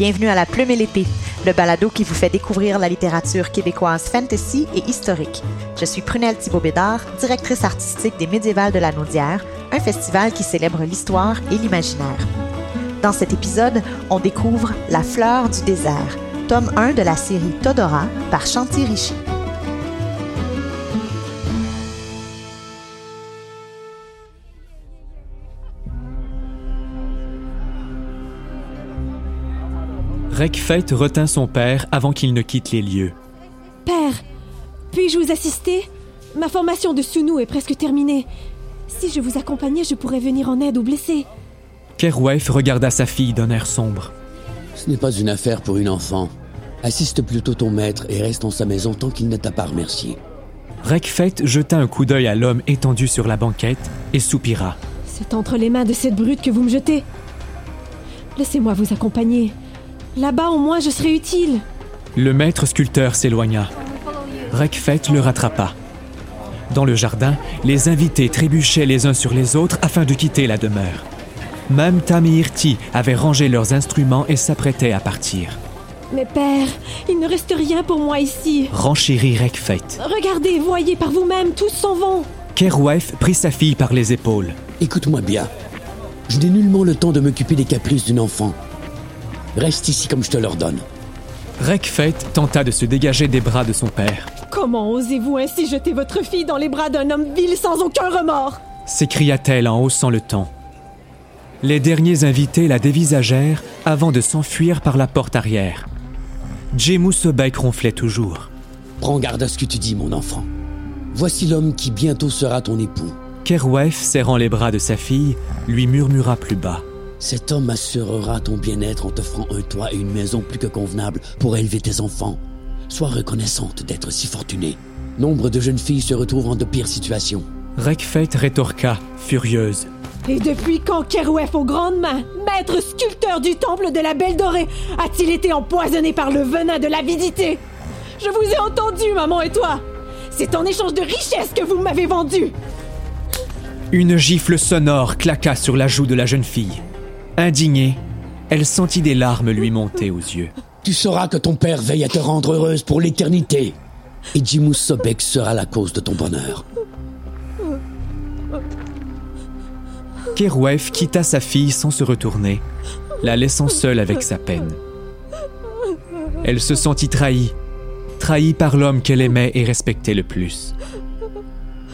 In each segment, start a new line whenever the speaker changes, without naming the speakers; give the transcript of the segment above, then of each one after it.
Bienvenue à La Plume et l'Épée, le balado qui vous fait découvrir la littérature québécoise fantasy et historique. Je suis Prunelle Thibault-Bédard, directrice artistique des Médiévales de la Naudière, un festival qui célèbre l'histoire et l'imaginaire. Dans cet épisode, on découvre La fleur du désert, tome 1 de la série Todora par Chanty Richie.
Rekfet retint son père avant qu'il ne quitte les lieux.
Père, puis-je vous assister? Ma formation de Sunu est presque terminée. Si je vous accompagnais, je pourrais venir en aide aux blessés.
Kerwef regarda sa fille d'un air sombre.
Ce n'est pas une affaire pour une enfant. Assiste plutôt ton maître et reste en sa maison tant qu'il ne t'a pas remercié.
Rekfet jeta un coup d'œil à l'homme étendu sur la banquette et soupira.
C'est entre les mains de cette brute que vous me jetez. Laissez-moi vous accompagner. Là-bas, au moins, je serai utile.
Le maître sculpteur s'éloigna. Rekfet le rattrapa. Dans le jardin, les invités trébuchaient les uns sur les autres afin de quitter la demeure. Même Tamirti avait rangé leurs instruments et s'apprêtait à partir.
Mais père, il ne reste rien pour moi ici.
Renchérit Rekfet.
Regardez, voyez par vous-même, tous s'en vont.
Kerwef prit sa fille par les épaules.
Écoute-moi bien. Je n'ai nullement le temps de m'occuper des caprices d'une enfant. Reste ici comme je te l'ordonne.
Rekfet tenta de se dégager des bras de son père.
Comment osez-vous ainsi jeter votre fille dans les bras d'un homme vil sans aucun remords?
S'écria-t-elle en haussant le ton. Les derniers invités la dévisagèrent avant de s'enfuir par la porte arrière. Jemu Sobek ronflait toujours.
Prends garde à ce que tu dis, mon enfant. Voici l'homme qui bientôt sera ton époux.
Kerwef, serrant les bras de sa fille, lui murmura plus bas.
Cet homme assurera ton bien-être en t'offrant un toit et une maison plus que convenable pour élever tes enfants. Sois reconnaissante d'être si fortunée. Nombre de jeunes filles se retrouvent en de pires situations.
Rekfet rétorqua, furieuse.
Et depuis quand Kerouef aux grandes mains, maître sculpteur du temple de la Belle Dorée, a-t-il été empoisonné par le venin de l'avidité? Je vous ai entendu, maman et toi C'est en échange de richesses que vous m'avez vendu
Une gifle sonore claqua sur la joue de la jeune fille. Indignée, elle sentit des larmes lui monter aux yeux.
Tu sauras que ton père veille à te rendre heureuse pour l'éternité. Et Jimus Sobek sera la cause de ton bonheur.
Kerouef quitta sa fille sans se retourner, la laissant seule avec sa peine. Elle se sentit trahie, trahie par l'homme qu'elle aimait et respectait le plus.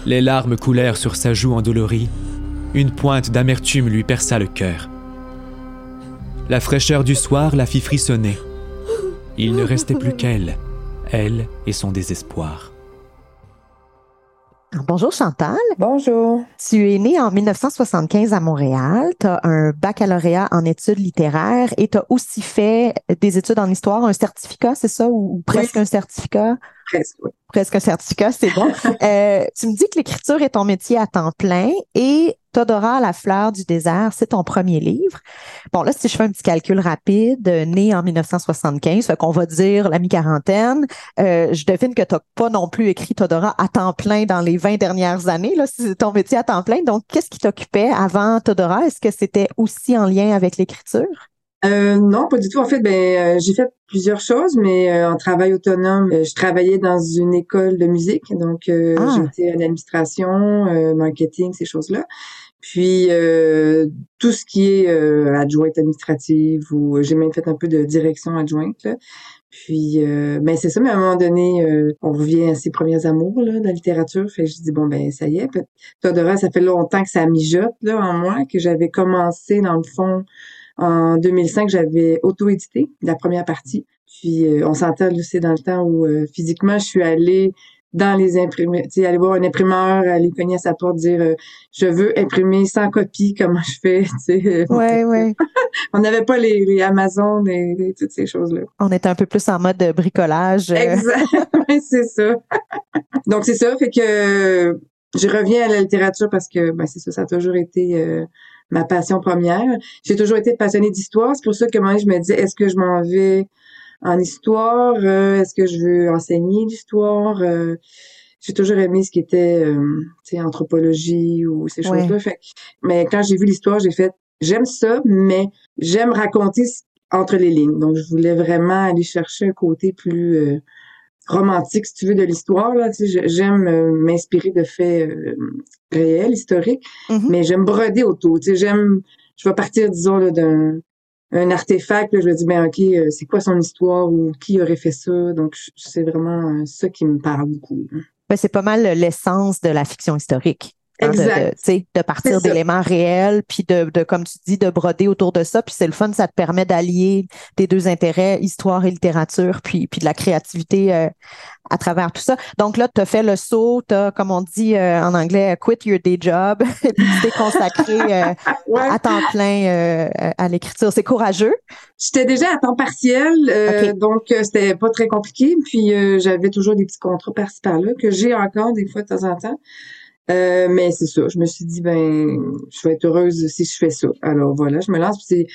Les larmes coulèrent sur sa joue endolorie, une pointe d'amertume lui perça le cœur. La fraîcheur du soir la fit frissonner. Il ne restait plus qu'elle, elle et son désespoir.
Bonjour Chantal.
Bonjour.
Tu es née en 1975 à Montréal. Tu as un baccalauréat en études littéraires et tu as aussi fait des études en histoire, un certificat, c'est ça, ou, presque un certificat?
Presque, oui.
Presque un certificat, c'est bon. euh, tu me dis que l'écriture est ton métier à temps plein et Todora, la fleur du désert, c'est ton premier livre. Bon, là, si je fais un petit calcul rapide, né en 1975, fait qu'on va dire la mi-quarantaine, euh, je devine que tu n'as pas non plus écrit Todora à temps plein dans les 20 dernières années. Là, c'est ton métier à temps plein. Donc, qu'est-ce qui t'occupait avant Todora? Est-ce que c'était aussi en lien avec l'écriture?
Euh, non, pas du tout. En fait, ben, euh, j'ai fait plusieurs choses, mais euh, en travail autonome, euh, je travaillais dans une école de musique, donc ah. j'étais en administration, marketing, ces choses-là. Puis tout ce qui est adjointe administrative ou j'ai même fait un peu de direction adjointe. Là. Puis ben c'est ça, mais à un moment donné, on revient à ses premiers amours là, la littérature. Fait je dis bon ben ça y est. Todora, ça fait longtemps que ça mijote là en moi, que j'avais commencé dans le fond en 2005, j'avais auto-édité la première partie. Puis on s'entend, c'est dans le temps où physiquement, je suis allée dans les imprimés, tu sais, aller voir un imprimeur, aller cogner à sa porte, dire euh, je veux imprimer sans copie, comment je fais, tu sais.
Ouais, ouais.
on n'avait pas les, les Amazon et, toutes ces choses-là.
On était un peu plus en mode bricolage. Euh.
Exact, c'est ça. Donc c'est ça, fait que je reviens à la littérature parce que ben c'est ça, ça a toujours été euh, ma passion première. J'ai toujours été passionnée d'histoire, c'est pour ça que moi je me disais est-ce que je m'en vais en histoire? Euh, est-ce que je veux enseigner l'histoire? Euh, j'ai toujours aimé ce qui était, euh, anthropologie ou ces choses-là. mais quand j'ai vu l'histoire, j'ai fait, j'aime ça, mais j'aime raconter entre les lignes. Donc, je voulais vraiment aller chercher un côté plus euh, romantique, si tu veux, de l'histoire. Là, tu sais, j'aime euh, m'inspirer de faits euh, réels, historiques, mm-hmm. mais j'aime broder autour. Tu sais, j'aime, je vais partir, disons, d'un un artefact, là, je vais dire, ben ok, c'est quoi son histoire ou qui aurait fait ça? Donc, c'est vraiment ça qui me parle beaucoup.
Ben, c'est pas mal l'essence de la fiction historique.
Hein, de,
de, partir d'éléments réels, puis de, de, comme tu dis, de broder autour de ça. Puis c'est le fun, ça te permet d'allier tes deux intérêts, histoire et littérature, puis, puis de la créativité euh, à travers tout ça. Donc là, tu as fait le saut, tu as, comme on dit euh, en anglais, quit your day job, et puis tu t'es consacré euh, à temps plein à l'écriture. C'est courageux.
J'étais déjà à temps partiel, donc c'était pas très compliqué. Puis j'avais toujours des petits contrats par-ci par-là que j'ai encore des fois de temps en temps. Euh, mais c'est ça, je me suis dit ben je vais être heureuse si je fais ça. Alors voilà, je me lance puis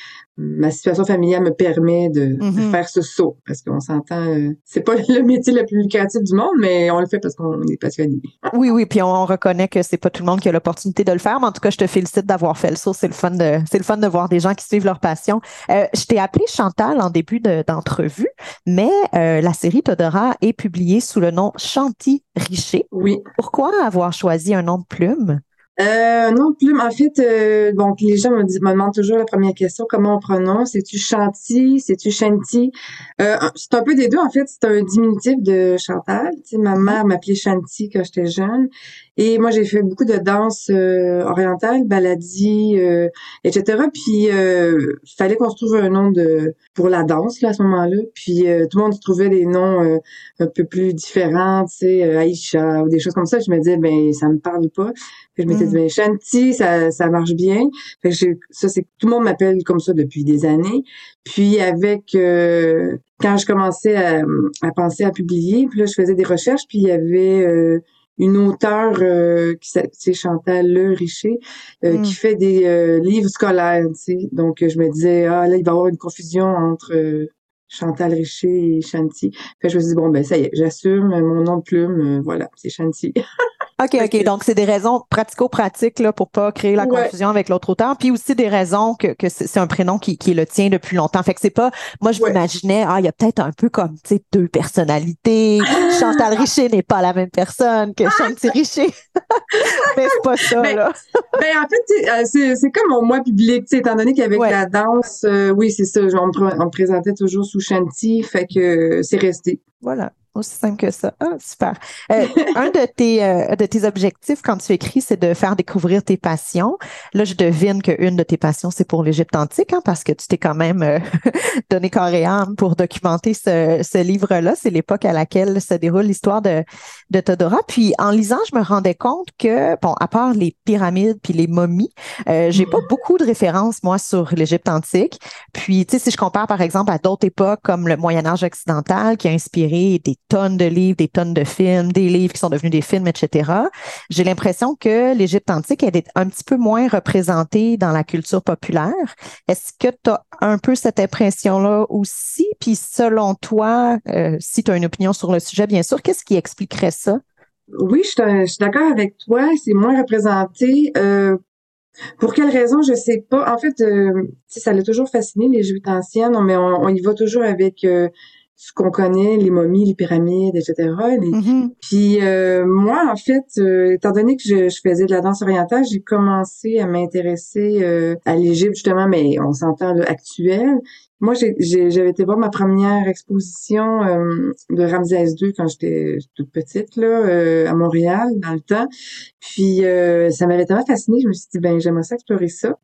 ma situation familiale me permet de, mm-hmm. faire ce saut parce qu'on s'entend euh, c'est pas le métier le plus lucratif du monde mais on le fait parce qu'on est passionné.
oui oui, puis on, reconnaît que c'est pas tout le monde qui a l'opportunité de le faire, mais en tout cas, je te félicite d'avoir fait le saut, c'est le fun de c'est le fun de voir des gens qui suivent leur passion. Euh, je t'ai appelé Chantal en début d'entrevue, mais la série Todora est publiée sous le nom Chanty Richer.
Oui.
Pourquoi avoir choisi un nom de plume?
Euh, nom de plume, en fait, euh, donc les gens me, me, demandent toujours la première question, comment on prononce? C'est-tu Chanty? C'est-tu Chanty? Euh, c'est un peu des deux, en fait, c'est un diminutif de Chantal. Ma mère m'appelait Chanty quand j'étais jeune. Et moi, j'ai fait beaucoup de danse euh, orientale, baladie, euh, etc. Puis, euh, fallait qu'on se trouve un nom de pour la danse là, à ce moment-là. Puis, euh, tout le monde trouvait des noms un peu plus différents, tu sais, Aïcha ou des choses comme ça. Je me disais, ben, ça me parle pas. Puis, je m'étais dit, mm. ben, Shanti, ça, ça marche bien. Fait que ça, c'est tout le monde m'appelle comme ça depuis des années. Puis, avec quand je commençais à, à, penser à publier, puis là, je faisais des recherches, puis il y avait une auteure euh, qui s'appelle Chantal Le Richer euh, qui mm. fait des euh, livres scolaires, tu sais. Donc je me disais ah là il va y avoir une confusion entre Chantal Richer et Chanty. Fait je me suis dit bon ben ça y est, j'assume mon nom de plume, voilà, c'est Chanty.
OK, OK. Donc, c'est des raisons pratico-pratiques là, pour pas créer la confusion avec l'autre auteur. Puis aussi des raisons que, que c'est un prénom qui, qui est le tien depuis longtemps. Fait que c'est pas. Moi, je m'imaginais, ah, il y a peut-être un peu comme tu sais, deux personnalités. Chantal Richer n'est pas la même personne que Chanty Richer. Mais c'est pas ça,
ben,
là.
ben, en fait, euh, c'est comme mon moi public, étant donné qu'avec la danse, euh, oui, c'est ça. On me, on me présentait toujours sous Chanty, fait que c'est resté.
Voilà. Aussi simple que ça. Ah, super. Euh, un de tes, euh, de tes objectifs quand tu écris, c'est de faire découvrir tes passions. Là, je devine qu'une de tes passions, c'est pour l'Égypte antique, hein, parce que tu t'es quand même euh, donné corps et âme pour documenter ce, ce livre-là. C'est l'époque à laquelle se déroule l'histoire de, de Todora. Puis, en lisant, je me rendais compte que, bon, à part les pyramides puis les momies, j'ai pas beaucoup de références, moi, sur l'Égypte antique. Puis, tu sais, si je compare, par exemple, à d'autres époques comme le Moyen Âge occidental, qui a inspiré des tonnes de livres, des tonnes de films, des livres qui sont devenus des films, etc. J'ai l'impression que l'Égypte antique est un petit peu moins représentée dans la culture populaire. Est-ce que tu as un peu cette impression-là aussi? Puis selon toi, euh, si tu as une opinion sur le sujet, bien sûr, qu'est-ce qui expliquerait ça?
Oui, je, suis d'accord avec toi. C'est moins représenté. Euh, pour quelle raison, je sais pas. En fait, euh, ça l'a toujours fasciné, l'Égypte ancienne, mais on, y va toujours avec ce qu'on connaît, les momies, les pyramides, etc. Mm-hmm. Puis euh, moi, en fait, euh, étant donné que je, faisais de la danse orientale, j'ai commencé à m'intéresser euh, à l'Égypte justement, mais on s'entend actuel. Moi, j'avais été voir ma première exposition de Ramsès II quand j'étais toute petite là à Montréal dans le temps. Puis ça m'avait tellement fascinée, je me suis dit ben j'aimerais ça explorer ça.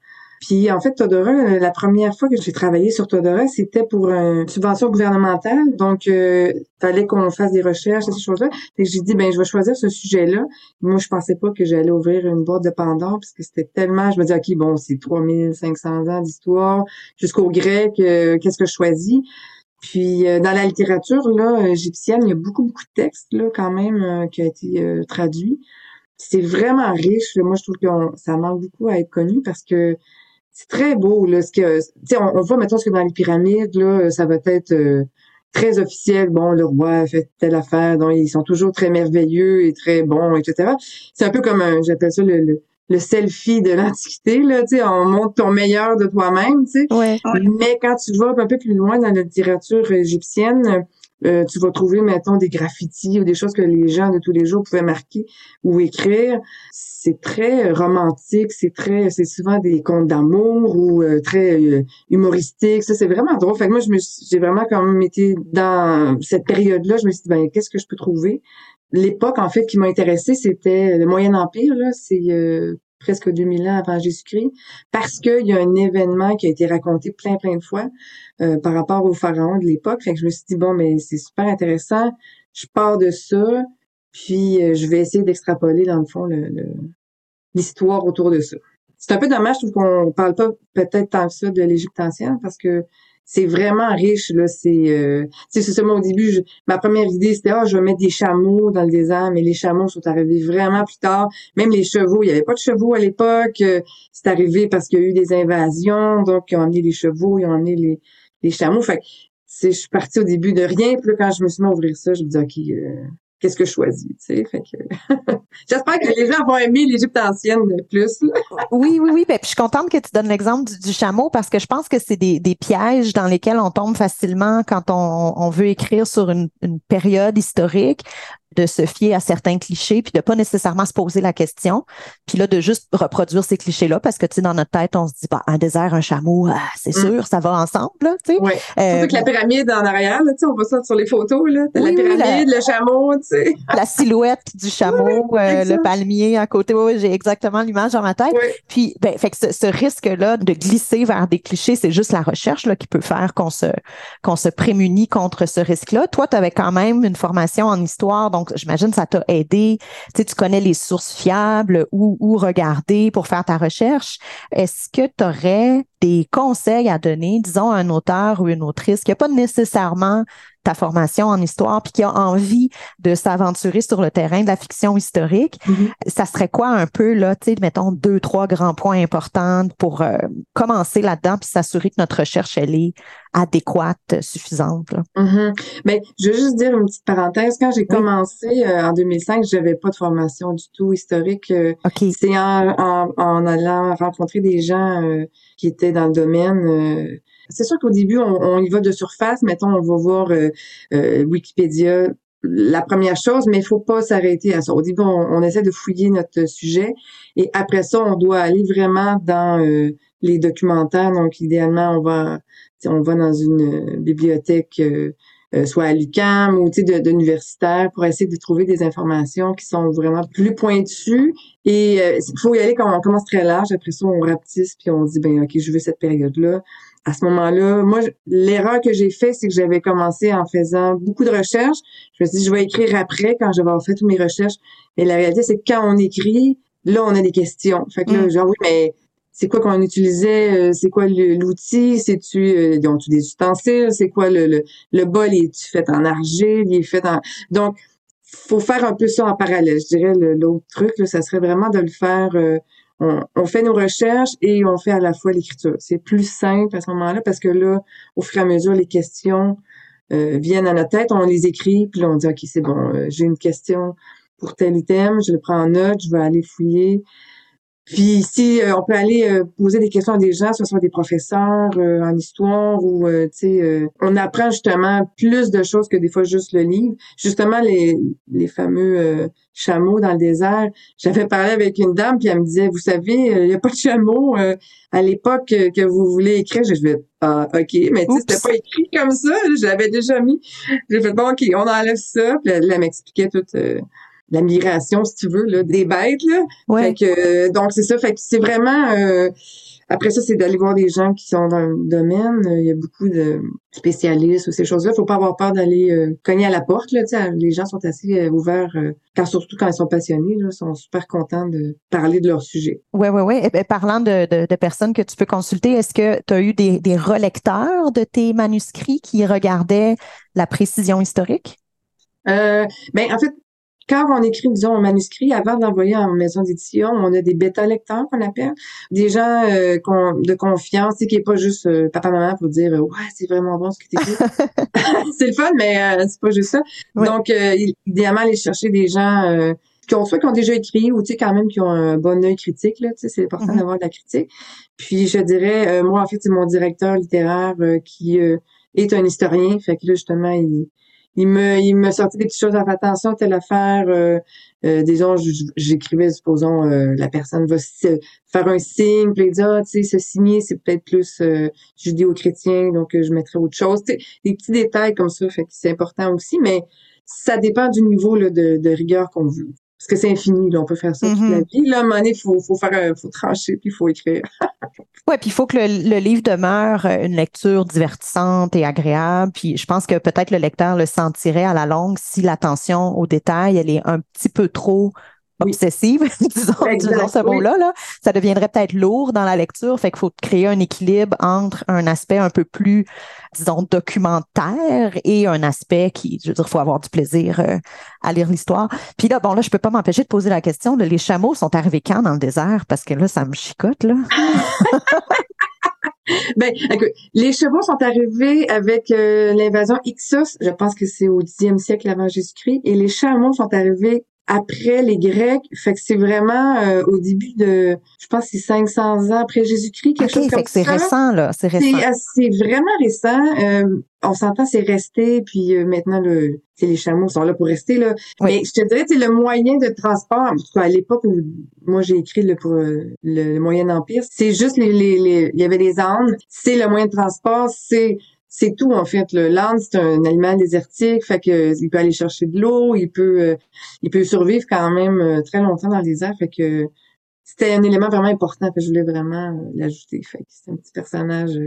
Puis en fait, Todora, euh, la première fois que j'ai travaillé sur Todora, c'était pour une subvention gouvernementale. Donc, euh, fallait qu'on fasse des recherches, ces choses-là. Fait j'ai dit, ben je vais choisir ce sujet-là. Moi, je pensais pas que j'allais ouvrir une boîte de Pandore, parce que c'était tellement... Je me dis, OK, bon, c'est 3500 ans d'histoire, jusqu'au grec, euh, qu'est-ce que je choisis? Puis euh, dans la littérature là égyptienne, il y a beaucoup beaucoup de textes là quand même qui a été traduit. C'est vraiment riche. Moi, je trouve que ça manque beaucoup à être connu parce que c'est très beau là ce que on, on voit maintenant ce que dans les pyramides là ça va être euh, très officiel bon le roi a fait telle affaire donc ils sont toujours très merveilleux et très bons etc c'est un peu comme un j'appelle ça le, le selfie de l'Antiquité, là, tu sais, on montre ton meilleur de toi-même, tu sais.
Ouais.
Mais quand tu vas un peu plus loin dans la littérature égyptienne, euh, tu vas trouver, mettons, des graffitis ou des choses que les gens de tous les jours pouvaient marquer ou écrire. C'est très romantique, c'est très, c'est souvent des contes d'amour ou euh, très euh, humoristique. Ça, c'est vraiment drôle. Fait que moi, je me, j'ai vraiment quand même été dans cette période-là. Je me suis dit, ben, qu'est-ce que je peux trouver? L'époque, en fait, qui m'a intéressée, c'était le Moyen Empire. Là, c'est presque 2000 ans avant Jésus-Christ, parce qu'il y a un événement qui a été raconté plein, plein de fois euh, par rapport aux pharaons de l'époque. Fait que je me suis dit, bon, mais c'est super intéressant. Je pars de ça, puis euh, je vais essayer d'extrapoler, dans le fond, l'histoire autour de ça. C'est un peu dommage, je trouve qu'on parle pas peut-être tant que ça de l'Égypte ancienne, parce que c'est vraiment riche là c'est euh, c'est seulement au début ma première idée c'était ah je vais mettre des chameaux dans le désert mais les chameaux sont arrivés vraiment plus tard. Même les chevaux il y avait pas de chevaux à l'époque euh, c'est arrivé parce qu'il y a eu des invasions donc ils ont amené les chevaux ils ont amené les les chameaux. Fait je suis partie au début de rien puis quand je me suis mis à ouvrir ça je me dis ok euh, qu'est-ce que je choisis, tu sais? Fait que j'espère que les gens vont aimer l'Égypte ancienne plus.
oui, oui, oui. Ben, je suis contente que tu donnes l'exemple du, chameau parce que je pense que c'est des, pièges dans lesquels on tombe facilement quand on, veut écrire sur une période historique de se fier à certains clichés puis de pas nécessairement se poser la question puis là de juste reproduire ces clichés là parce que tu sais dans notre tête on se dit bah un désert un chameau ah, c'est mm. sûr ça va ensemble tu sais.
Ouais. Euh, surtout que la pyramide en arrière tu sais on voit ça sur les photos là. La pyramide le chameau tu sais.
la silhouette du chameau euh, le palmier à côté. Oui, j'ai exactement l'image dans ma tête. Puis ben fait que ce, risque là de glisser vers des clichés c'est juste la recherche là qui peut faire qu'on se qu'on se prémunit contre ce risque là toi tu avais quand même une formation en histoire donc j'imagine que ça t'a aidé. Tu tu connais les sources fiables, où regarder pour faire ta recherche. Est-ce que tu aurais des conseils à donner, disons, à un auteur ou une autrice qui n'a pas nécessairement ta formation en histoire puis qui a envie de s'aventurer sur le terrain de la fiction historique, mm-hmm. ça serait quoi un peu là, tu sais, mettons deux trois grands points importants pour euh, commencer là-dedans puis s'assurer que notre recherche elle est adéquate, suffisante. Là?
Mm-hmm. Mais je veux juste dire une petite parenthèse. Quand j'ai commencé euh, en 2005, j'avais pas de formation du tout historique. Euh, c'est en, en, en, allant rencontrer des gens qui étaient dans le domaine c'est sûr qu'au début, on, y va de surface. Mettons, on va voir euh, euh, Wikipédia, la première chose, mais il faut pas s'arrêter à ça. Au début, on, essaie de fouiller notre sujet et après ça, on doit aller vraiment dans euh, les documentaires. Donc, idéalement, on va, on va dans une bibliothèque. Soit à l'UQAM ou d'universitaire pour essayer de trouver des informations qui sont vraiment plus pointues. Et il faut y aller quand on commence très large. Après ça, on rapetisse puis on dit, ben OK, je veux cette période-là à ce moment-là, moi, l'erreur que j'ai fait, c'est que j'avais commencé en faisant beaucoup de recherches. Je me suis dit, je vais écrire après quand je vais avoir fait toutes mes recherches. Mais la réalité, c'est que quand on écrit, là, on a des questions. Fait que là, mm. genre, oui, mais c'est quoi qu'on utilisait? Euh, c'est quoi l'outil? C'est-tu, euh, ont-tu des ustensiles? C'est quoi le, le, le bol? Est-tu fait en argile? Il est fait en... Donc, faut faire un peu ça en parallèle. Je dirais, l'autre truc, là, ça serait vraiment de le faire... Euh, on, fait nos recherches et on fait à la fois l'écriture. C'est plus simple à ce moment-là parce que là, au fur et à mesure, les questions euh, viennent à notre tête, on les écrit, puis là, on dit, OK, c'est bon, j'ai une question pour tel item, je le prends en note, je vais aller fouiller. Puis si euh, on peut aller euh, poser des questions à des gens, ce soit des professeurs euh, en histoire ou tu sais, on apprend justement plus de choses que des fois juste le livre. Justement les les fameux chameaux dans le désert. J'avais parlé avec une dame puis elle me disait, vous savez, il n'y a pas de chameaux à l'époque que vous voulez écrire. J'ai fait ah ok, mais tu sais c'était pas écrit comme ça. Je l'avais déjà mis. J'ai fait bon ok, on enlève ça. Puis elle, elle m'expliquait tout la migration, si tu veux, là, des bêtes. Là. Fait que, donc, c'est ça. Fait que c'est vraiment... Euh, après ça, c'est d'aller voir des gens qui sont dans le domaine. Il y a beaucoup de spécialistes ou ces choses-là. Faut pas avoir peur d'aller euh, cogner à la porte. Là, les gens sont assez euh, ouverts, car surtout quand ils sont passionnés, là, sont super contents de parler de leur sujet.
Oui, oui, oui. Et, parlant de, de, personnes que tu peux consulter, est-ce que tu as eu des, des relecteurs de tes manuscrits qui regardaient la précision historique?
Euh, ben en fait, quand on écrit, disons, un manuscrit, avant d'envoyer en maison d'édition, on a des bêta-lecteurs qu'on appelle, des gens euh, de confiance, qui est pas juste euh, papa-maman pour dire « Ouais, c'est vraiment bon ce que tu écris. » C'est le fun, mais euh, c'est pas juste ça. Donc, idéalement, aller chercher des gens qui ont soit qui ont déjà écrit ou tu sais quand même qui ont un bon œil critique là, tu sais c'est important mm-hmm. d'avoir de la critique. Puis je dirais euh, moi en fait c'est mon directeur littéraire euh, qui euh, est un historien, fait que là justement il il me il me sortait des petites choses à faire attention telle affaire euh, disons j'écrivais supposons la personne va faire un signe puis dit ah, tu sais se signer c'est peut-être plus judéo-chrétien donc je mettrais autre chose. Des petits détails comme ça fait que c'est important aussi mais ça dépend du niveau de rigueur qu'on veut parce que c'est infini, là, on peut faire ça toute la mm-hmm. vie. Là, à un moment donné, il faut, faut, faire, faut trancher, puis il faut écrire.
ouais, puis il faut que le, livre demeure euh, une lecture divertissante et agréable. Puis je pense que peut-être le lecteur le sentirait à la longue si l'attention aux détails, elle est un petit peu trop obsessive, disons, ce mot-là, là, ça deviendrait peut-être lourd dans la lecture. Fait qu'il faut créer un équilibre entre un aspect un peu plus, disons, documentaire et un aspect qui, je veux dire, faut avoir du plaisir euh, à lire l'histoire. Puis là, bon, là, je peux pas m'empêcher de poser la question de les chameaux sont arrivés quand dans le désert? Parce que là, ça me chicote, là.
Ben, les chevaux sont arrivés avec euh, l'invasion Ixos, je pense que c'est au 10e siècle avant Jésus-Christ, et les chameaux sont arrivés après les Grecs. Fait que c'est vraiment euh, au début de, je pense, c'est 500 ans après Jésus-Christ, quelque chose comme fait
que c'est récent là, c'est récent.
C'est vraiment récent. Euh, on s'entend, c'est resté, puis euh, maintenant le, les chameaux sont là pour rester là. Mais je te dirais, c'est le moyen de transport. À l'époque où moi j'ai écrit le, pour le, Moyen Empire, c'est juste les, les, les, il y avait des ânes. C'est le moyen de transport, c'est c'est tout en fait. Le l'âne, c'est un animal désertique, fait que il peut aller chercher de l'eau, il peut euh, il peut survivre quand même euh, très longtemps dans les airs, fait que c'était un élément vraiment important que je voulais vraiment euh, l'ajouter. Fait que c'est un petit personnage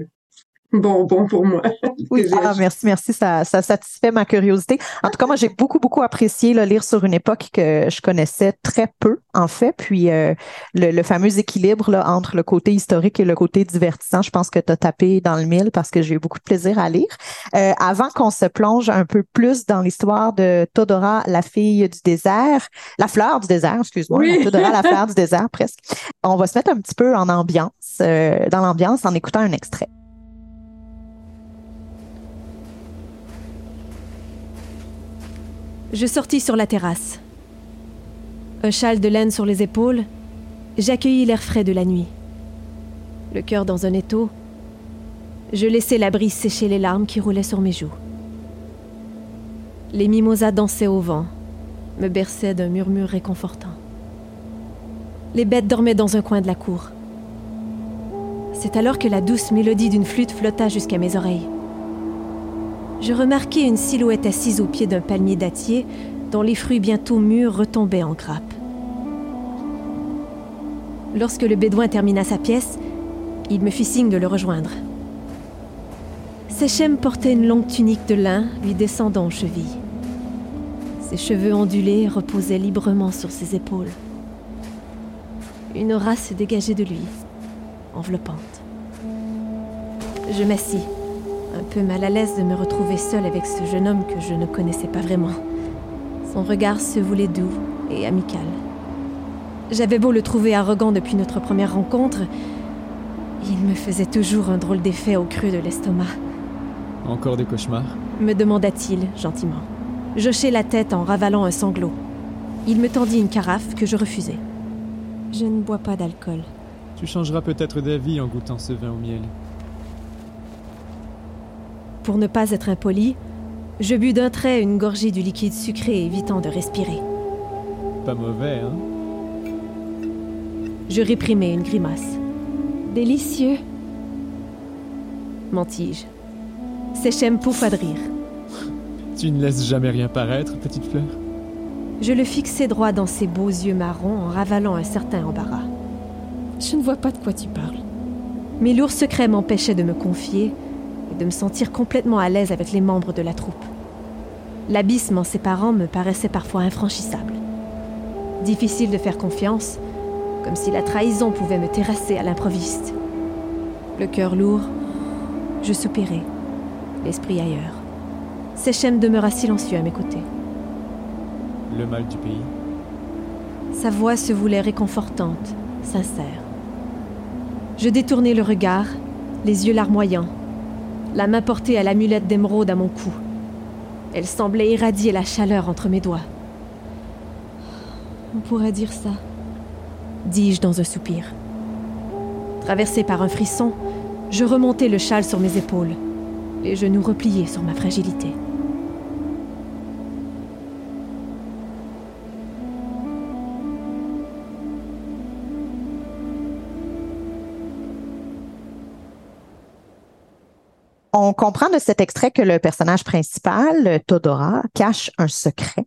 bon, bon pour moi.
Oui, ah, merci, merci. Ça, ça satisfait ma curiosité. En tout cas, moi, j'ai beaucoup, beaucoup apprécié le lire sur une époque que je connaissais très peu, en fait. Puis euh, le, fameux équilibre là, entre le côté historique et le côté divertissant, je pense que tu as tapé dans le mille parce que j'ai eu beaucoup de plaisir à lire. Euh, avant qu'on se plonge un peu plus dans l'histoire de Todora, la fille du désert, la fleur du désert, excuse-moi, Todora, la fleur du désert, presque. On va se mettre un petit peu en ambiance, euh, dans l'ambiance en écoutant un extrait.
Je sortis sur la terrasse. Un châle de laine sur les épaules, j'accueillis l'air frais de la nuit. Le cœur dans un étau, je laissais la brise sécher les larmes qui roulaient sur mes joues. Les mimosas dansaient au vent, me berçaient d'un murmure réconfortant. Les bêtes dormaient dans un coin de la cour. C'est alors que la douce mélodie d'une flûte flotta jusqu'à mes oreilles je remarquai une silhouette assise au pied d'un palmier dattier dont les fruits bientôt mûrs retombaient en grappe. Lorsque le bédouin termina sa pièce, il me fit signe de le rejoindre. Sechem portait une longue tunique de lin lui descendant aux chevilles. Ses cheveux ondulés reposaient librement sur ses épaules. Une aura se dégageait de lui, enveloppante. Je m'assis un peu mal à l'aise de me retrouver seule avec ce jeune homme que je ne connaissais pas vraiment. Son regard se voulait doux et amical. J'avais beau le trouver arrogant depuis notre première rencontre, il me faisait toujours un drôle d'effet au creux de l'estomac.
Encore des cauchemars?
Me demanda-t-il gentiment. J'hochai la tête en ravalant un sanglot. Il me tendit une carafe que je refusai. Je ne bois pas d'alcool.
Tu changeras peut-être d'avis en goûtant ce vin au miel.
Pour ne pas être impoli, je bus d'un trait une gorgée du liquide sucré évitant de respirer.
Pas mauvais, hein?
Je réprimai une grimace. Délicieux mentis-je. Séchem pouffa de rire.
Tu ne laisses jamais rien paraître, petite fleur?
Je le fixai droit dans ses beaux yeux marrons en ravalant un certain embarras. Je ne vois pas de quoi tu parles. Mes lourds secrets m'empêchaient de me confier, de me sentir complètement à l'aise avec les membres de la troupe. L'abysse en séparant me paraissait parfois infranchissable. Difficile de faire confiance, comme si la trahison pouvait me terrasser à l'improviste. Le cœur lourd, je soupirai, l'esprit ailleurs. Sechem demeura silencieux à mes côtés.
Le mal du pays
Sa voix se voulait réconfortante, sincère. Je détournai le regard, les yeux larmoyants, la main portée à l'amulette d'émeraude à mon cou. Elle semblait irradier la chaleur entre mes doigts. On pourrait dire ça, dis-je dans un soupir. Traversé par un frisson, je remontai le châle sur mes épaules, les genoux repliés sur ma fragilité.
On comprend de cet extrait que le personnage principal, Todora, cache un secret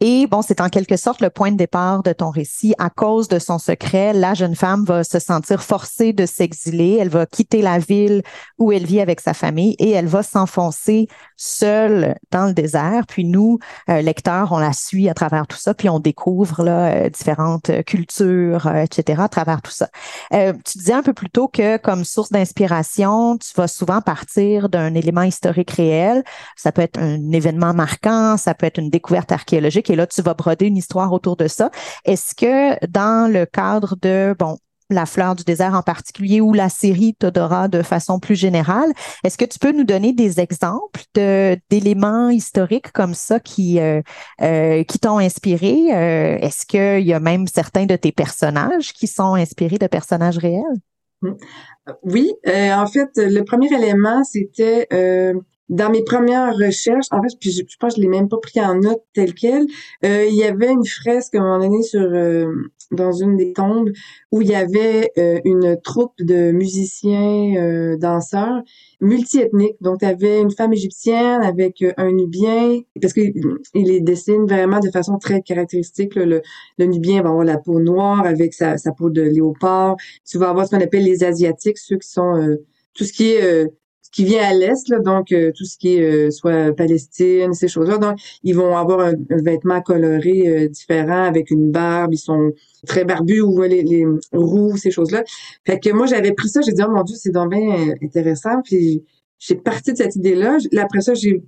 et bon, c'est en quelque sorte le point de départ de ton récit. À cause de son secret, la jeune femme va se sentir forcée de s'exiler. Elle va quitter la ville où elle vit avec sa famille et elle va s'enfoncer seule dans le désert. Puis nous, euh, lecteurs, on la suit à travers tout ça, puis on découvre là, euh, différentes cultures, euh, etc. à travers tout ça. tu disais un peu plus tôt que comme source d'inspiration, tu vas souvent partir d'un élément historique réel. Ça peut être un événement marquant, ça peut être une découverte archéologique et là, tu vas broder une histoire autour de ça. Est-ce que dans le cadre de, bon, la fleur du désert en particulier ou la série Todora de façon plus générale. Est-ce que tu peux nous donner des exemples d'éléments historiques comme ça qui, euh, euh, t'ont inspiré? Euh, est-ce qu'il y a même certains de tes personnages qui sont inspirés de personnages réels?
Hum. Oui, en fait, le premier élément, c'était dans mes premières recherches, en fait, puis je, pense que je l'ai même pas pris en note tel quel, euh, il y avait une fresque à un moment donné sur euh, dans une des tombes où il y avait euh, une troupe de musiciens danseurs multiethniques. Donc, tu avais une femme égyptienne avec un nubien, parce qu'il les dessine vraiment de façon très caractéristique. Le, le nubien va avoir la peau noire avec sa, sa peau de léopard. Tu vas avoir ce qu'on appelle les asiatiques, ceux qui sont tout ce qui est qui vient à l'est, donc euh, tout ce qui est euh, soit Palestine, ces choses-là. Donc, ils vont avoir un, vêtement coloré euh, différent avec une barbe. Ils sont très barbus ou les, les roux, ces choses-là. Fait que moi, j'avais pris ça, j'ai dit, oh mon Dieu, c'est donc bien intéressant. Puis j'ai parti de cette idée-là. Après ça, j'ai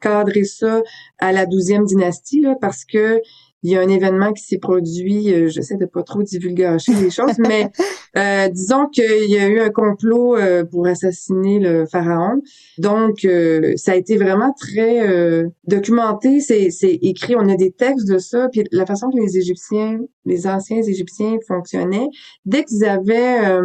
cadré ça à la douzième dynastie, là, parce que il y a un événement qui s'est produit, euh, j'essaie de pas trop divulguer les choses, mais euh, disons qu'il y a eu un complot euh, pour assassiner le pharaon. Donc, ça a été vraiment très documenté, c'est écrit, on a des textes de ça, puis la façon que les Égyptiens, les anciens Égyptiens fonctionnaient, dès qu'ils avaient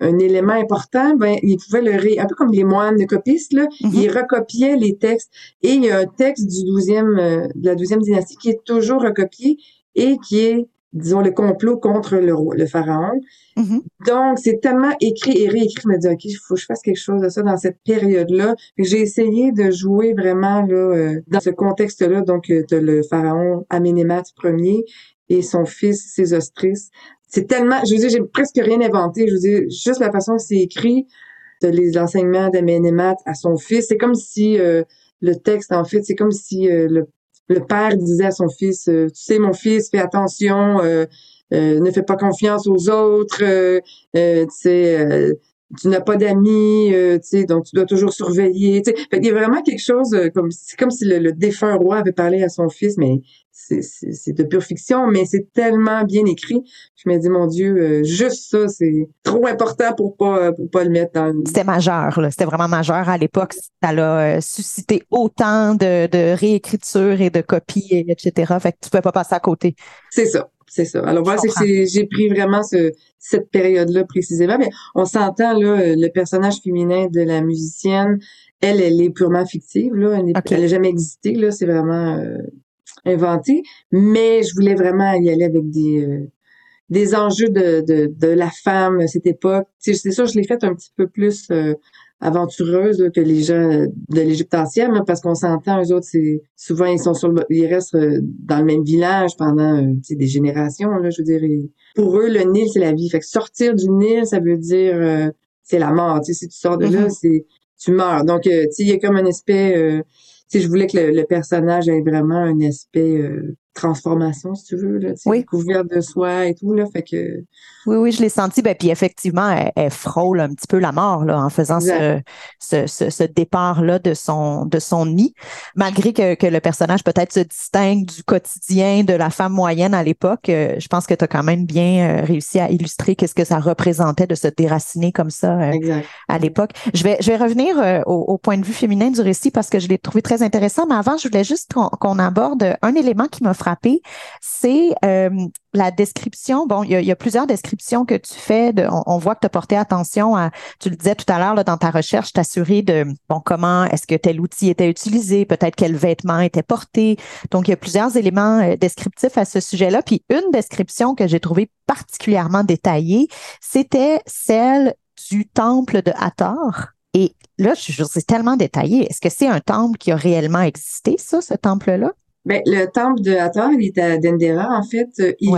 un élément important, ben, ils pouvaient le ré... un peu comme les moines de copistes, là, mhm. ils recopiaient les textes. Et il y a un texte du 12e, euh, de la douzième dynastie qui est toujours recopié et qui est, disons, le complot contre le, le pharaon. Mhm. Donc, c'est tellement écrit et réécrit, je me dis, OK, il faut que je fasse quelque chose de ça dans cette période-là. J'ai essayé de jouer vraiment là, euh, dans ce contexte-là. Donc, euh, tu le pharaon Amenemhat Ier et son fils Sésostris c'est tellement, je veux dire, j'ai presque rien inventé. Je veux dire, juste la façon que c'est écrit, les enseignements d'Amenemat à son fils, c'est comme si euh, le texte, en fait, c'est comme si euh, le, le, père disait à son fils, euh, tu sais, mon fils, fais attention, ne fais pas confiance aux autres, tu sais, tu n'as pas d'amis, tu sais, donc tu dois toujours surveiller. Tu sais. Fait y a vraiment quelque chose comme c'est comme si le, le, défunt roi avait parlé à son fils, mais c'est de pure fiction, mais c'est tellement bien écrit. Je me dis, mon Dieu, euh, juste ça, c'est trop important pour pas pour pas le mettre dans.
C'était majeur, là. C'était vraiment majeur à l'époque. Ça a euh, suscité autant de, de réécriture et de copies, etc. Fait que tu pouvais pas passer à côté.
C'est ça. C'est ça. Alors voilà, j'ai pris vraiment ce, cette période-là précisément, mais on s'entend là, le personnage féminin de la musicienne, elle, elle est purement fictive là, elle n'a jamais existé là, c'est vraiment euh, inventé, mais je voulais vraiment y aller avec des euh, des enjeux de, de, de, la femme à cette époque. C'est sûr, je l'ai fait un petit peu plus euh, aventureuse que les gens de l'Égypte ancienne, parce qu'on s'entend, eux autres, c'est souvent ils sont sur le, ils restent euh, dans le même village pendant des générations. Là, je veux dire, pour eux, le Nil c'est la vie. Fait que sortir du Nil, ça veut dire c'est la mort. Tu sais, si tu sors de là, mm-hmm. c'est tu meurs. Donc, tu sais, il y a comme un aspect si je voulais que le, personnage ait vraiment un aspect euh, transformation, si tu veux, là, oui. de soi et tout, là, fait que...
Oui, oui, je l'ai senti, ben, puis effectivement, elle, frôle un petit peu la mort, là, en faisant ce, ce, ce, départ-là de son, de son nid, malgré que, que le personnage peut-être se distingue du quotidien de la femme moyenne à l'époque, euh, je pense que tu as quand même bien euh, réussi à illustrer qu'est-ce que ça représentait de se déraciner comme ça euh, à l'époque. Je vais, je vais revenir au, au, point de vue féminin du récit parce que je l'ai trouvé très intéressant, mais avant, je voulais juste qu'on aborde un élément qui m'a c'est euh, la description. Bon, il y, a, plusieurs descriptions que tu fais. On, voit que tu as porté attention à, tu le disais tout à l'heure dans ta recherche, t'assurer de bon comment est-ce que tel outil était utilisé, peut-être quel vêtement était porté. Donc, il y a plusieurs éléments euh, descriptifs à ce sujet-là. Puis une description que j'ai trouvée particulièrement détaillée, c'était celle du temple de Hathor. Et là, je, c'est tellement détaillé. Est-ce que c'est un temple qui a réellement existé, ça, ce temple-là?
Ben, le temple de Hathor, il est à Dendera, en fait. Il,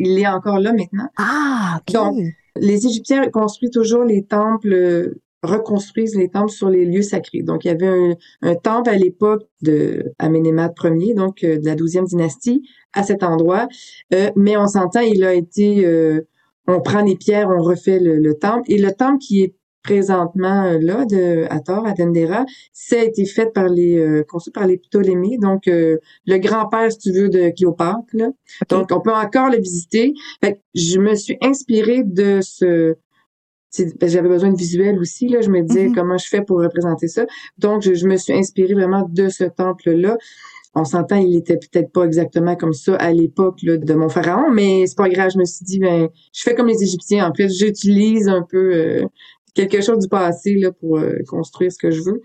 il est encore là maintenant.
Ah, OK.
Donc, les Égyptiens construisent toujours les temples, reconstruisent les temples sur les lieux sacrés. Donc, il y avait un, temple à l'époque de Amenemhat Ier, donc euh, de la douzième dynastie, à cet endroit. Euh, mais on s'entend, il a été... Euh, on prend les pierres, on refait le, temple. Et le temple qui est présentement euh, là de Hathor à Dendera, ça a été fait par les euh, conçu par les Ptolémées, donc euh, le grand-père si tu veux de Cléopâtre là. Donc on peut encore le visiter. Fait je me suis inspirée de ce j'avais besoin de visuel aussi là, je me disais mm-hmm. comment je fais pour représenter ça. Donc je, je me suis inspirée vraiment de ce temple là. On s'entend, il était peut-être pas exactement comme ça à l'époque de mon pharaon, mais c'est pas grave. Je me suis dit, ben, je fais comme les Égyptiens. En fait, j'utilise un peu quelque chose du passé là pour euh, construire ce que je veux.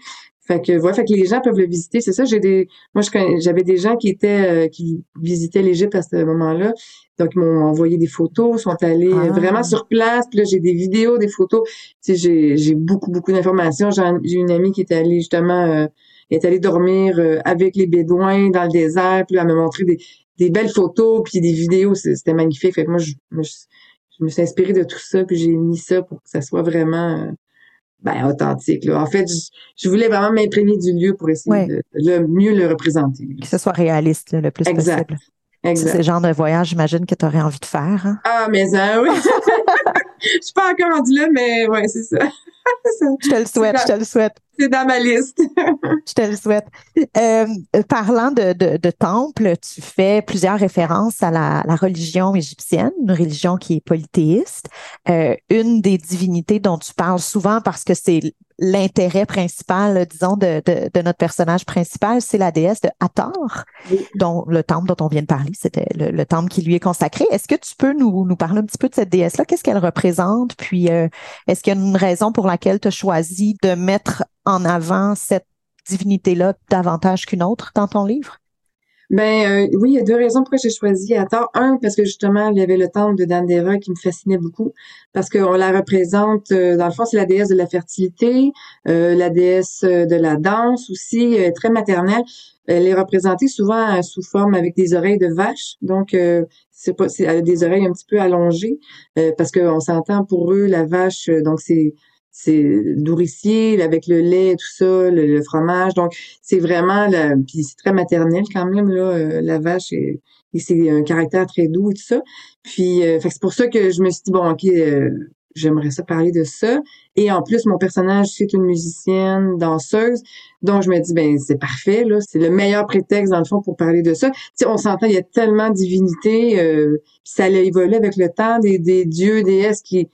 Fait que voilà, fait que les gens peuvent le visiter. C'est ça, j'ai des moi j'avais des gens qui étaient euh, qui visitaient l'Égypte à ce moment-là. Donc ils m'ont envoyé des photos, sont allés euh, vraiment ah. sur place. Puis là j'ai des vidéos, des photos. Tu sais, j'ai j'ai beaucoup beaucoup d'informations. J'ai une amie qui était allée justement est allée dormir avec les Bédouins dans le désert. Puis elle m'a montré des des belles photos puis des vidéos. C'était magnifique. Fait que moi je, je je me suis inspirée de tout ça, puis j'ai mis ça pour que ça soit vraiment euh, ben, authentique. Là. En fait, je, voulais vraiment m'imprégner du lieu pour essayer de, le mieux le représenter.
Que ce soit réaliste le plus possible. Exact. C'est le genre de voyage, j'imagine, que tu aurais envie de faire. Hein?
Ah, mais ça, oui. je suis pas encore rendue là, mais ouais, c'est ça.
je te le souhaite, je te le souhaite.
C'est dans ma liste.
je te le souhaite. Euh, parlant de, de, de, temple, tu fais plusieurs références à la, la, religion égyptienne, une religion qui est polythéiste. Euh, une des divinités dont tu parles souvent parce que c'est l'intérêt principal, disons, de, de, de, notre personnage principal, c'est la déesse de Hathor, dont le temple dont on vient de parler, c'était le, temple qui lui est consacré. Est-ce que tu peux nous, nous parler un petit peu de cette déesse-là? Qu'est-ce qu'elle représente? Puis, euh, est-ce qu'il y a une raison pour laquelle tu as choisi de mettre en avant cette divinité-là davantage qu'une autre dans ton livre?
Ben euh, oui, il y a deux raisons pourquoi j'ai choisi Hathor. Un, parce que justement, il y avait le temple de Dandera qui me fascinait beaucoup, parce qu'on la représente, euh, dans le fond, c'est la déesse de la fertilité, euh, la déesse de la danse aussi, très maternelle. Elle est représentée souvent sous forme avec des oreilles de vache, donc c'est pas, c'est des oreilles un petit peu allongées, parce qu'on s'entend pour eux la vache, donc c'est c'est nourricier avec le lait tout ça le, fromage. Donc c'est vraiment puis c'est très maternel quand même là euh, la vache et, c'est un caractère très doux et tout ça. Puis euh, c'est pour ça que je me suis dit bon ok euh, j'aimerais ça parler de ça. Et en plus mon personnage c'est une musicienne danseuse. Donc je me dis ben c'est parfait là. C'est le meilleur prétexte dans le fond pour parler de ça. Tu sais on s'entend il y a tellement de divinités puis ça a évolué avec le temps des, des dieux déesses qui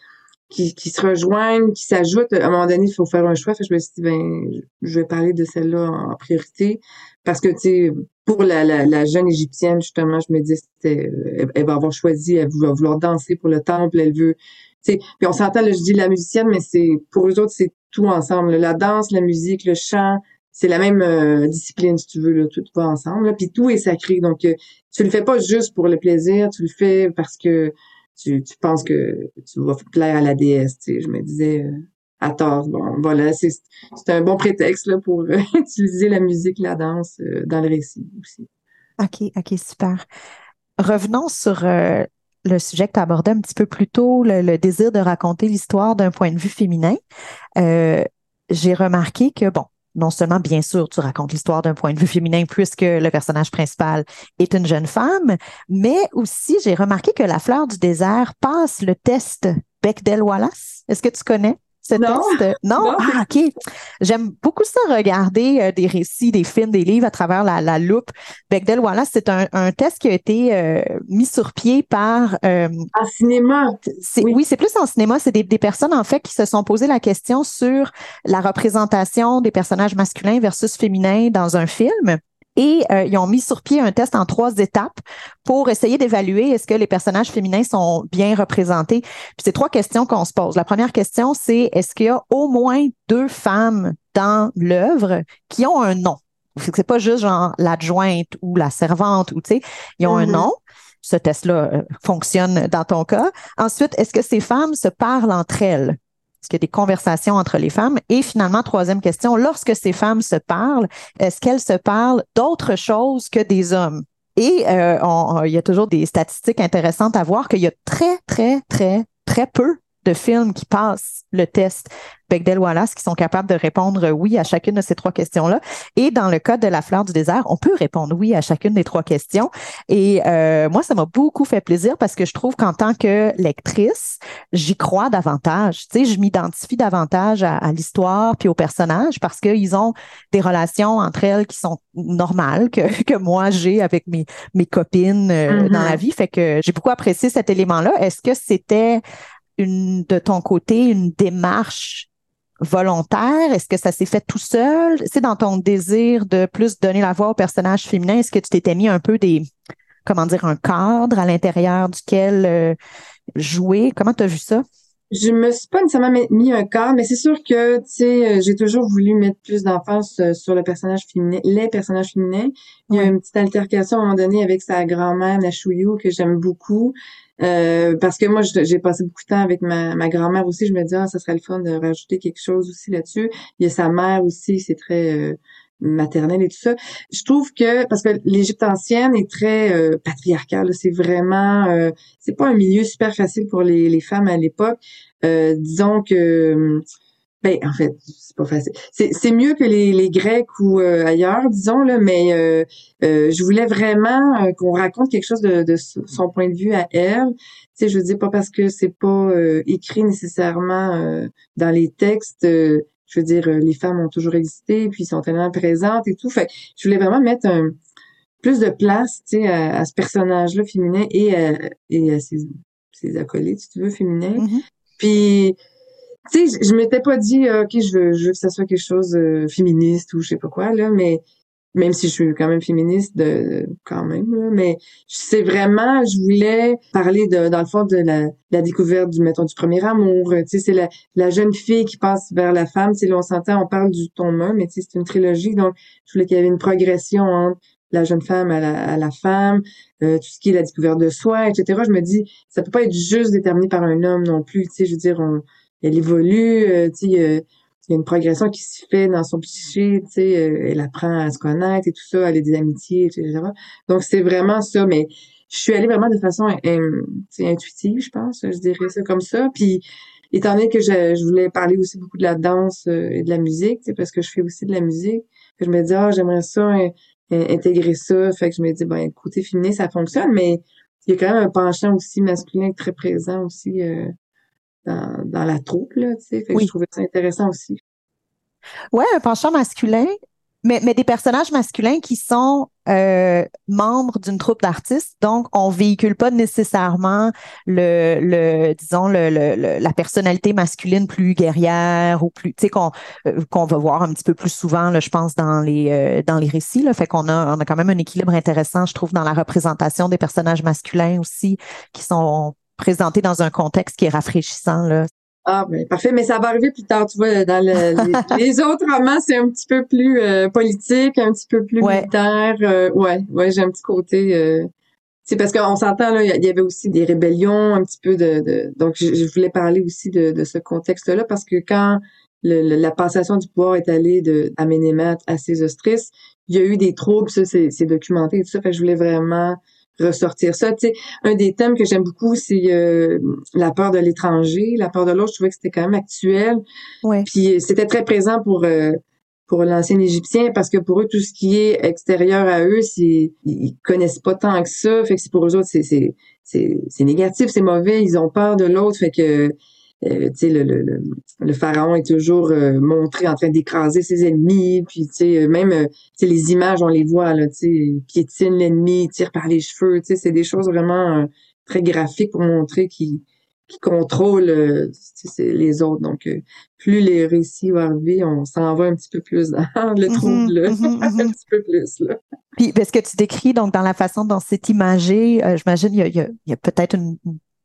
qui, qui se rejoignent, qui s'ajoutent. À un moment donné, il faut faire un choix. Fait je me suis dit, ben, je vais parler de celle-là en priorité. Parce que, tu sais, pour la, la, la, jeune égyptienne, justement, je me dis, elle, va avoir choisi, elle va vouloir danser pour le temple, elle veut, tu sais, puis on s'entend, je dis la musicienne, mais c'est, pour eux autres, c'est tout ensemble. La danse, la musique, le chant, c'est la même euh, discipline, si tu veux, là, tout va ensemble. Puis tout est sacré. Donc, euh, tu le fais pas juste pour le plaisir, tu le fais parce que tu, tu penses que tu vas plaire à la déesse. Tu sais. Je me disais euh, à tort. Bon, voilà, c'est un bon prétexte là, pour euh, utiliser la musique, la danse euh, dans le récit aussi.
OK, OK, super. Revenons sur le sujet que tu abordais un petit peu plus tôt, le, désir de raconter l'histoire d'un point de vue féminin. J'ai remarqué que, bon, non seulement, bien sûr, tu racontes l'histoire d'un point de vue féminin puisque le personnage principal est une jeune femme, mais aussi j'ai remarqué que La fleur du désert passe le test Bechdel-Wallace. Est-ce que tu connais?
Non.
Non? Ah, OK. J'aime beaucoup ça, regarder euh, des récits, des films, des livres à travers la, la loupe. Bechdel Wallace, c'est un, un, test qui a été euh, mis sur pied par...
Euh, en cinéma.
Oui, oui c'est plus en cinéma. C'est des, des, personnes, en fait, qui se sont posé la question sur la représentation des personnages masculins versus féminins dans un film. Et euh, ils ont mis sur pied un test en trois étapes pour essayer d'évaluer est-ce que les personnages féminins sont bien représentés. Puis c'est trois questions qu'on se pose. La première question, c'est est-ce qu'il y a au moins deux femmes dans l'œuvre qui ont un nom? C'est pas juste genre l'adjointe ou la servante ou tu sais, ils ont un mm-hmm. nom. Ce test-là euh, fonctionne dans ton cas. Ensuite, est-ce que ces femmes se parlent entre elles? Est-ce qu'il y a des conversations entre les femmes? Et finalement, troisième question, lorsque ces femmes se parlent, est-ce qu'elles se parlent d'autre chose que des hommes? Et euh, il y a toujours des statistiques intéressantes à voir qu'il y a très, très, très, très peu de films qui passent le test Bechdel Wallace qui sont capables de répondre oui à chacune de ces trois questions-là. Et dans le cas de la fleur du désert, on peut répondre oui à chacune des trois questions. Et euh, moi, ça m'a beaucoup fait plaisir parce que je trouve qu'en tant que lectrice, j'y crois davantage. Tu sais, je m'identifie davantage à, l'histoire puis aux personnages parce qu'ils ont des relations entre elles qui sont normales que, que moi j'ai avec mes, mes copines euh, dans la mm-hmm. vie. Fait que j'ai beaucoup apprécié cet élément-là. Est-ce que c'était une, de ton côté une démarche volontaire? Est-ce que ça s'est fait tout seul? C'est dans ton désir de plus donner la voix aux personnages féminins, est-ce que tu t'étais mis un peu des, comment dire, un cadre à l'intérieur duquel euh, jouer? Comment tu as vu ça?
Je me suis pas nécessairement mis un cadre, mais c'est sûr que, tu sais, euh, j'ai toujours voulu mettre plus d'enfance euh, sur le personnage féminin, les personnages féminins. Il y a une petite altercation à un moment donné avec sa grand-mère, Nashuyu, que j'aime beaucoup. Euh, parce que moi, j'ai passé beaucoup de temps avec ma, ma grand-mère aussi. Je me dis, ah, ça serait le fun de rajouter quelque chose aussi là-dessus. Il y a sa mère aussi, c'est très euh, maternel et tout ça. Je trouve que, parce que l'Égypte ancienne est très euh, patriarcale, c'est vraiment, euh, c'est pas un milieu super facile pour les, les femmes à l'époque. disons que ben, en fait, c'est pas facile. C'est mieux que les, les Grecs ou euh, ailleurs, disons, là, mais euh, euh, je voulais vraiment qu'on raconte quelque chose de, de, son point de vue à elle. Tu sais, je veux dire, pas parce que c'est pas écrit nécessairement dans les textes. je veux dire, les femmes ont toujours existé, puis sont tellement présentes et tout. Fait je voulais vraiment mettre un, plus de place, tu sais, à, ce personnage-là féminin et à, et à ses, ses acolytes, si tu veux, féminins. Mm-hmm. Puis tu sais, je, m'étais pas dit, euh, OK, je veux, je veux que ça soit quelque chose de féministe ou je sais pas quoi, là, mais même si je suis quand même féministe de quand même là, mais c'est vraiment je voulais parler de dans le fond de la, la découverte du mettons du premier amour. Tu sais c'est la, la jeune fille qui passe vers la femme. Tu sais on s'entend on parle du tome 1 mais tu sais c'est une trilogie donc je voulais qu'il y avait une progression entre la jeune femme à la, à la femme euh, tout ce qui est la découverte de soi etc je me dis ça peut pas être juste déterminé par un homme non plus tu sais je veux dire on elle évolue, euh, tu sais, il y a une progression qui se fait dans son psyché, tu sais, euh, elle apprend à se connaître et tout ça, elle a des amitiés, etc. Donc c'est vraiment ça, mais je suis allée vraiment de façon intuitive, je pense, je dirais ça comme ça. Puis étant donné que je, je voulais parler aussi beaucoup de la danse euh, et de la musique, parce que je fais aussi de la musique, je me dis ah j'aimerais ça intégrer ça, fait que je me dis ben côté féminin ça fonctionne, mais il y a quand même un penchant aussi masculin très présent aussi dans, dans la troupe, là, tu sais. Fait que je trouvais ça intéressant aussi.
Ouais, un penchant masculin, mais, mais des personnages masculins qui sont euh, membres d'une troupe d'artistes, donc on véhicule pas nécessairement le, le disons le, le, la personnalité masculine plus guerrière ou plus, tu sais qu'on euh, qu'on va voir un petit peu plus souvent, là, je pense dans les euh, dans les récits. Là, fait qu'on a on a quand même un équilibre intéressant, je trouve, dans la représentation des personnages masculins aussi qui sont présenté dans un contexte qui est rafraîchissant. Là.
Ah, ben, parfait. Mais ça va arriver plus tard, tu vois, dans le, les, autres romans, c'est un petit peu plus euh, politique, un petit peu plus militaire. Euh, ouais, ouais, j'ai un petit côté. Euh, c'est parce qu'on s'entend là, il y avait aussi des rébellions, un petit peu de. donc, je, voulais parler aussi de, de ce contexte-là parce que quand le, la passation du pouvoir est allée de Aménémat à Sésostris, il y a eu des troubles, ça c'est documenté et tout ça. Fait que je voulais vraiment ressortir ça. Tu sais, un des thèmes que j'aime beaucoup, c'est euh, la peur de l'étranger, la peur de l'autre. Je trouvais que c'était quand même actuel.
Ouais.
Puis c'était très présent pour euh, pour l'ancien égyptien parce que pour eux tout ce qui est extérieur à eux, c'est ils connaissent pas tant que ça. Fait que c'est pour eux autres c'est c'est c'est négatif, c'est mauvais. Ils ont peur de l'autre. Fait que euh, le, le, le, pharaon est toujours euh, montré en train d'écraser ses ennemis, puis euh, même euh, les images, on les voit, là, il piétine l'ennemi, tire par les cheveux, c'est des choses vraiment très graphiques pour montrer qu'il qui contrôle euh, les autres. Donc, euh, plus les récits vont arriver, on s'en va un petit peu plus dans le mm-hmm, trouble, mm-hmm, un mm-hmm. petit peu plus. Là.
Puis, parce que tu décris donc dans la façon dont c'est imagé, euh, j'imagine il y a, y a, peut-être une,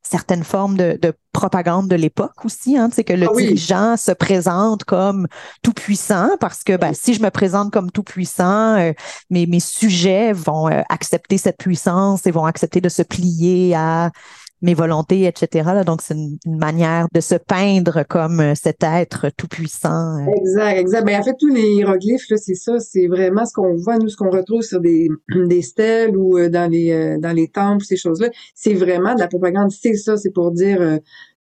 certaine forme de, de propagande de l'époque aussi, hein, c'est que le ah dirigeant se présente comme tout puissant parce que ben, si je me présente comme tout puissant, mes, mes sujets vont accepter cette puissance et vont accepter de se plier à mes volontés, etc. Donc, c'est une, manière de se peindre comme euh, cet être tout-puissant.
Euh. Exact, exact. Ben, en fait, tous les hiéroglyphes, c'est ça. C'est vraiment ce qu'on voit, nous, ce qu'on retrouve sur des, stèles ou euh, dans les dans les temples, ces choses-là. C'est vraiment de la propagande. C'est ça, c'est pour dire...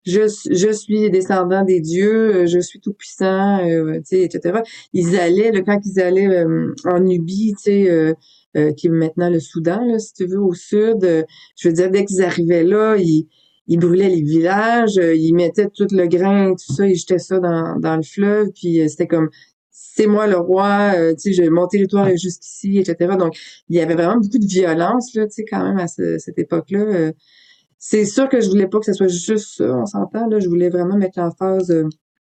je, je suis descendant des dieux, je suis tout puissant, etc. Ils allaient, le quand ils allaient en Nubie, tu sais, euh, qui est maintenant le Soudan, là, si tu veux, au sud. Euh, je veux dire, dès qu'ils arrivaient là, ils, ils brûlaient les villages, euh, ils mettaient tout le grain, tout ça, ils jetaient ça dans, dans le fleuve, puis c'était comme c'est moi le roi, tu sais, monté le toit jusqu'ici, etc. Donc, il y avait vraiment beaucoup de violence, là, tu sais, quand même, à cette époque-là. c'est sûr que je voulais pas que ce soit juste ça, on s'entend, là. Je voulais vraiment mettre l'emphase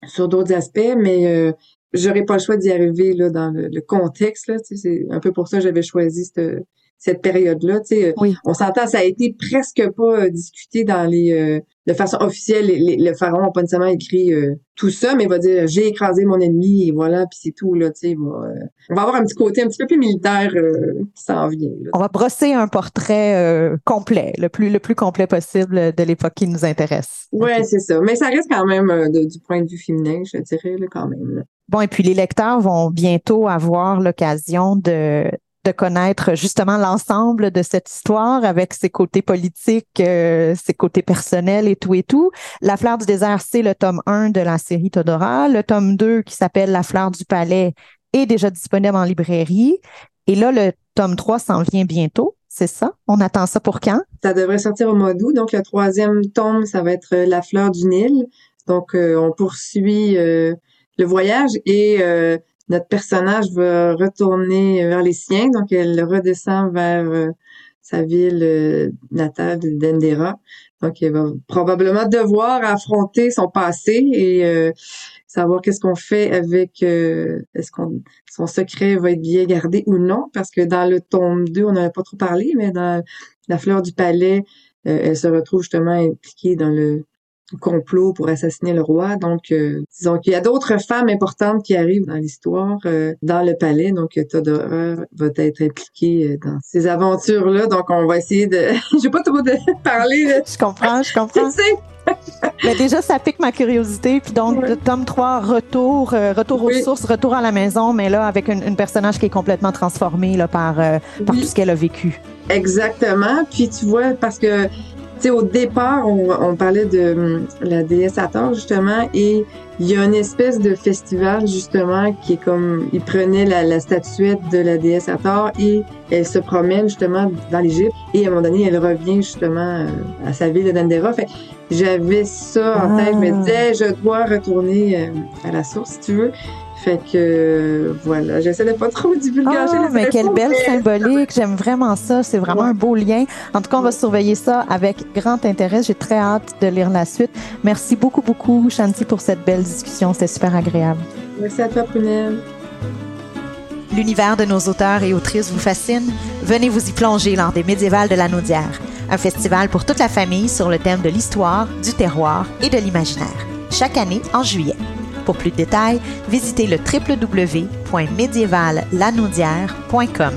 sur d'autres aspects, mais j'aurais pas le choix d'y arriver là dans le, contexte là. C'est un peu pour ça que j'avais choisi cette, cette période-là. Oui. On s'entend, ça a été presque pas euh, discuté dans les euh, de façon officielle. le pharaon n'a pas nécessairement écrit euh, tout ça, mais il va dire j'ai écrasé mon ennemi et voilà, puis c'est tout là. Tu on va avoir un petit côté un petit peu plus militaire qui s'en vient.
On va brosser un portrait complet, le plus le plus complet possible de l'époque qui nous intéresse.
Ouais, c'est ça. Mais ça reste quand même du point de vue féminin, je dirais là, quand même.
Bon, et puis les lecteurs vont bientôt avoir l'occasion de de connaître justement l'ensemble de cette histoire avec ses côtés politiques, euh, ses côtés personnels et tout et tout. La fleur du désert, c'est le tome 1 de la série Todora. Le tome 2 qui s'appelle La fleur du palais est déjà disponible en librairie. Et là, le tome 3 s'en vient bientôt. C'est ça? On attend ça pour quand?
Ça devrait sortir au mois d'août. Donc, le troisième tome, ça va être La fleur du Nil. Donc, euh, on poursuit euh, le voyage et notre personnage va retourner vers les siens, donc elle redescend vers euh, sa ville euh, natale d'Endera. Donc, elle va probablement devoir affronter son passé et euh, savoir qu'est-ce qu'on fait avec est-ce qu'on son secret va être bien gardé ou non, parce que dans le tome 2, on n'en a pas trop parlé, mais dans la fleur du palais, elle se retrouve justement impliquée dans le complot pour assassiner le roi. Donc, euh, disons qu'il y a d'autres femmes importantes qui arrivent dans l'histoire, euh, dans le palais. Donc, Todora va être impliquée euh, dans ces aventures-là. Donc, on va essayer de... je vais pas trop de parler.
Je comprends, je comprends. Mais déjà, ça pique ma curiosité. Puis donc, tome 3, retour, retour aux sources, retour à la maison, mais là, avec une, personnage qui est complètement transformée là, par, par tout ce qu'elle a vécu.
Exactement. Puis tu vois, parce que sais, au départ, on, parlait de hum, la déesse Hathor, justement, et il y a une espèce de festival, justement, qui est comme, il prenait la, statuette de la déesse Hathor et elle se promène, justement, dans l'Égypte. Et à un moment donné, elle revient, justement, euh, à sa ville de Dendera. Fait j'avais ça en tête. Je me ah. disais, je dois retourner euh, à la source, si tu veux. Fait que voilà, j'essaie de pas trop divulguer.
Oh, mais quelle belle symbolique, j'aime vraiment ça, c'est vraiment un beau lien. En tout cas, on va surveiller ça avec grand intérêt. J'ai très hâte de lire la suite. Merci beaucoup, beaucoup, Shanti, pour cette belle discussion. C'était super agréable.
Merci à toi, Prunelle.
L'univers de nos auteurs et autrices vous fascine? Venez vous y plonger lors des Médiévales de la Naudière, un festival pour toute la famille sur le thème de l'histoire, du terroir et de l'imaginaire, chaque année en juillet. Pour plus de détails, visitez le www.médiévallanaudière.com.